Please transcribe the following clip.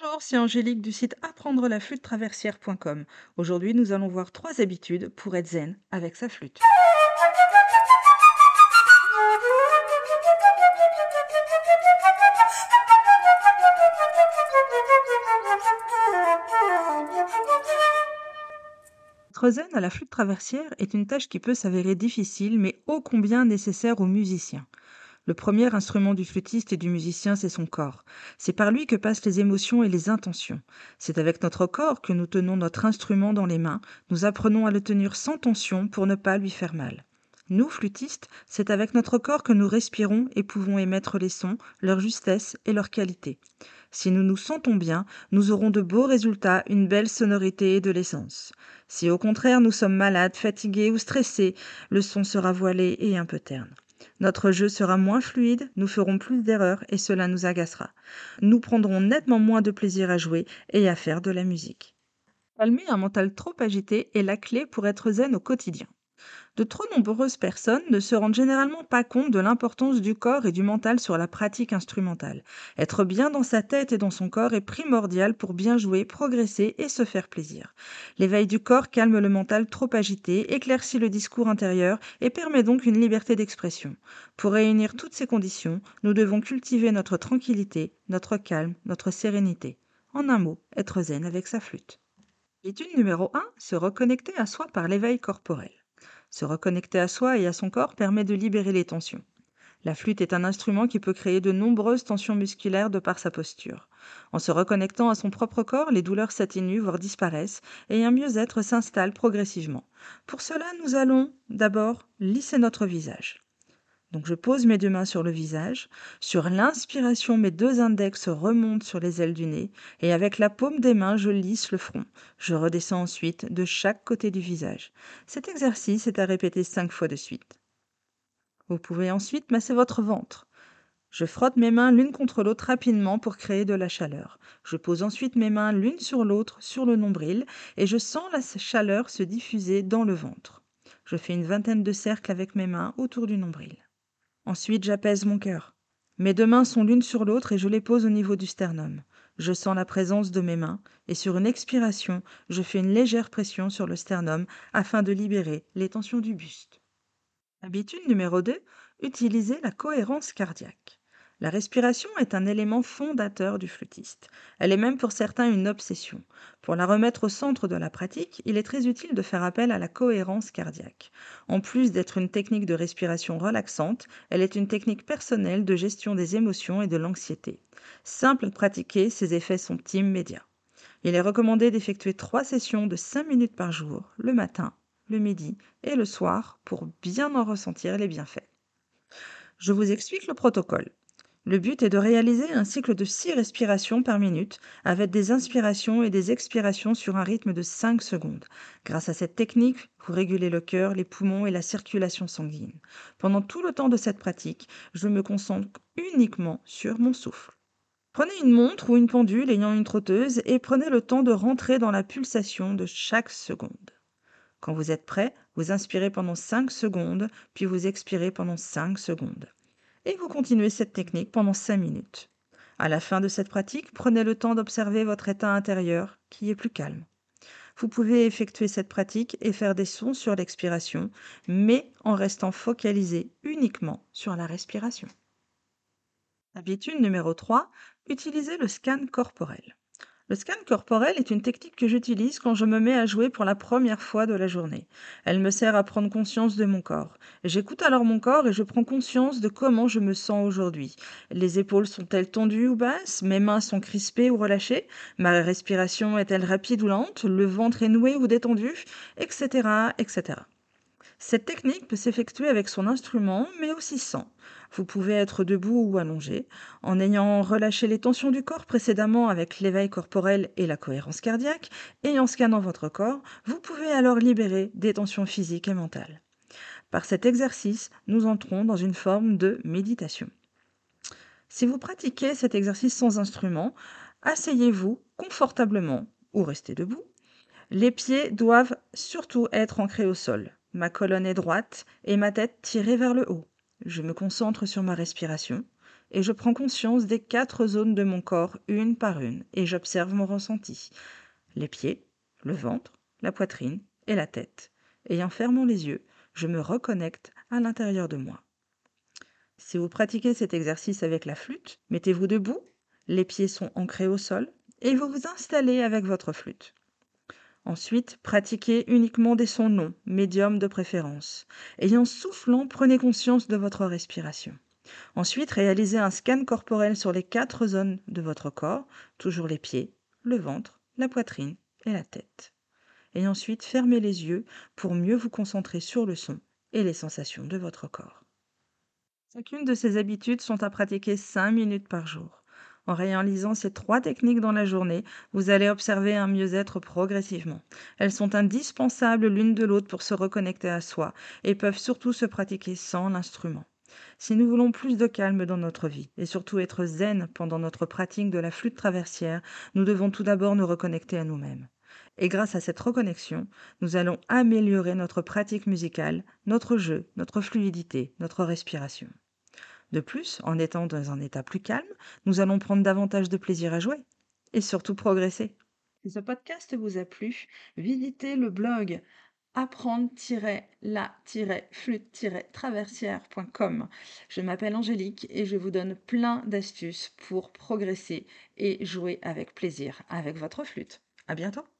Bonjour, c'est Angélique du site apprendre la flûte traversière.com. Aujourd'hui, nous allons voir trois habitudes pour être zen avec sa flûte. Être zen à la flûte traversière est une tâche qui peut s'avérer difficile, mais ô combien nécessaire aux musiciens. Le premier instrument du flûtiste et du musicien, c'est son corps. C'est par lui que passent les émotions et les intentions. C'est avec notre corps que nous tenons notre instrument dans les mains, nous apprenons à le tenir sans tension pour ne pas lui faire mal. Nous, flûtistes, c'est avec notre corps que nous respirons et pouvons émettre les sons, leur justesse et leur qualité. Si nous nous sentons bien, nous aurons de beaux résultats, une belle sonorité et de l'essence. Si au contraire nous sommes malades, fatigués ou stressés, le son sera voilé et un peu terne. Notre jeu sera moins fluide, nous ferons plus d'erreurs et cela nous agacera. Nous prendrons nettement moins de plaisir à jouer et à faire de la musique. Calmer un mental trop agité est la clé pour être zen au quotidien. De trop nombreuses personnes ne se rendent généralement pas compte de l'importance du corps et du mental sur la pratique instrumentale. Être bien dans sa tête et dans son corps est primordial pour bien jouer, progresser et se faire plaisir. L'éveil du corps calme le mental trop agité, éclaircit le discours intérieur et permet donc une liberté d'expression. Pour réunir toutes ces conditions, nous devons cultiver notre tranquillité, notre calme, notre sérénité. En un mot, être zen avec sa flûte. Étude numéro 1, se reconnecter à soi par l'éveil corporel. Se reconnecter à soi et à son corps permet de libérer les tensions. La flûte est un instrument qui peut créer de nombreuses tensions musculaires de par sa posture. En se reconnectant à son propre corps, les douleurs s'atténuent, voire disparaissent, et un mieux-être s'installe progressivement. Pour cela, nous allons d'abord lisser notre visage. Donc je pose mes deux mains sur le visage. Sur l'inspiration, mes deux index remontent sur les ailes du nez et avec la paume des mains, je lisse le front. Je redescends ensuite de chaque côté du visage. Cet exercice est à répéter cinq fois de suite. Vous pouvez ensuite masser votre ventre. Je frotte mes mains l'une contre l'autre rapidement pour créer de la chaleur. Je pose ensuite mes mains l'une sur l'autre sur le nombril et je sens la chaleur se diffuser dans le ventre. Je fais une vingtaine de cercles avec mes mains autour du nombril. Ensuite, j'apaise mon cœur. Mes deux mains sont l'une sur l'autre et je les pose au niveau du sternum. Je sens la présence de mes mains et sur une expiration, je fais une légère pression sur le sternum afin de libérer les tensions du buste. Habitude numéro 2, utiliser la cohérence cardiaque. La respiration est un élément fondateur du flûtiste. Elle est même pour certains une obsession. Pour la remettre au centre de la pratique, il est très utile de faire appel à la cohérence cardiaque. En plus d'être une technique de respiration relaxante, elle est une technique personnelle de gestion des émotions et de l'anxiété. Simple à pratiquer, ses effets sont immédiats. Il est recommandé d'effectuer trois sessions de 5 minutes par jour, le matin, le midi et le soir, pour bien en ressentir les bienfaits. Je vous explique le protocole. Le but est de réaliser un cycle de 6 respirations par minute avec des inspirations et des expirations sur un rythme de 5 secondes. Grâce à cette technique, vous régulez le cœur, les poumons et la circulation sanguine. Pendant tout le temps de cette pratique, je me concentre uniquement sur mon souffle. Prenez une montre ou une pendule ayant une trotteuse et prenez le temps de rentrer dans la pulsation de chaque seconde. Quand vous êtes prêt, vous inspirez pendant 5 secondes, puis vous expirez pendant 5 secondes et vous continuez cette technique pendant 5 minutes. À la fin de cette pratique, prenez le temps d'observer votre état intérieur qui est plus calme. Vous pouvez effectuer cette pratique et faire des sons sur l'expiration, mais en restant focalisé uniquement sur la respiration. Habitude numéro 3, utilisez le scan corporel. Le scan corporel est une technique que j'utilise quand je me mets à jouer pour la première fois de la journée. Elle me sert à prendre conscience de mon corps. J'écoute alors mon corps et je prends conscience de comment je me sens aujourd'hui. Les épaules sont-elles tendues ou basses? Mes mains sont crispées ou relâchées? Ma respiration est-elle rapide ou lente? Le ventre est noué ou détendu? Etc. etc. Cette technique peut s'effectuer avec son instrument, mais aussi sans. Vous pouvez être debout ou allongé. En ayant relâché les tensions du corps précédemment avec l'éveil corporel et la cohérence cardiaque, et en scannant votre corps, vous pouvez alors libérer des tensions physiques et mentales. Par cet exercice, nous entrons dans une forme de méditation. Si vous pratiquez cet exercice sans instrument, asseyez-vous confortablement ou restez debout. Les pieds doivent surtout être ancrés au sol. Ma colonne est droite et ma tête tirée vers le haut. Je me concentre sur ma respiration et je prends conscience des quatre zones de mon corps une par une et j'observe mon ressenti. Les pieds, le ventre, la poitrine et la tête. Et en fermant les yeux, je me reconnecte à l'intérieur de moi. Si vous pratiquez cet exercice avec la flûte, mettez-vous debout, les pieds sont ancrés au sol et vous vous installez avec votre flûte. Ensuite, pratiquez uniquement des sons longs, médiums de préférence. Et en soufflant, prenez conscience de votre respiration. Ensuite, réalisez un scan corporel sur les quatre zones de votre corps, toujours les pieds, le ventre, la poitrine et la tête. Et ensuite, fermez les yeux pour mieux vous concentrer sur le son et les sensations de votre corps. Chacune de ces habitudes sont à pratiquer 5 minutes par jour. En réalisant ces trois techniques dans la journée, vous allez observer un mieux-être progressivement. Elles sont indispensables l'une de l'autre pour se reconnecter à soi et peuvent surtout se pratiquer sans l'instrument. Si nous voulons plus de calme dans notre vie et surtout être zen pendant notre pratique de la flûte traversière, nous devons tout d'abord nous reconnecter à nous-mêmes. Et grâce à cette reconnexion, nous allons améliorer notre pratique musicale, notre jeu, notre fluidité, notre respiration. De plus, en étant dans un état plus calme, nous allons prendre davantage de plaisir à jouer et surtout progresser. Si ce podcast vous a plu, visitez le blog apprendre-la-flûte-traversière.com. Je m'appelle Angélique et je vous donne plein d'astuces pour progresser et jouer avec plaisir avec votre flûte. À bientôt!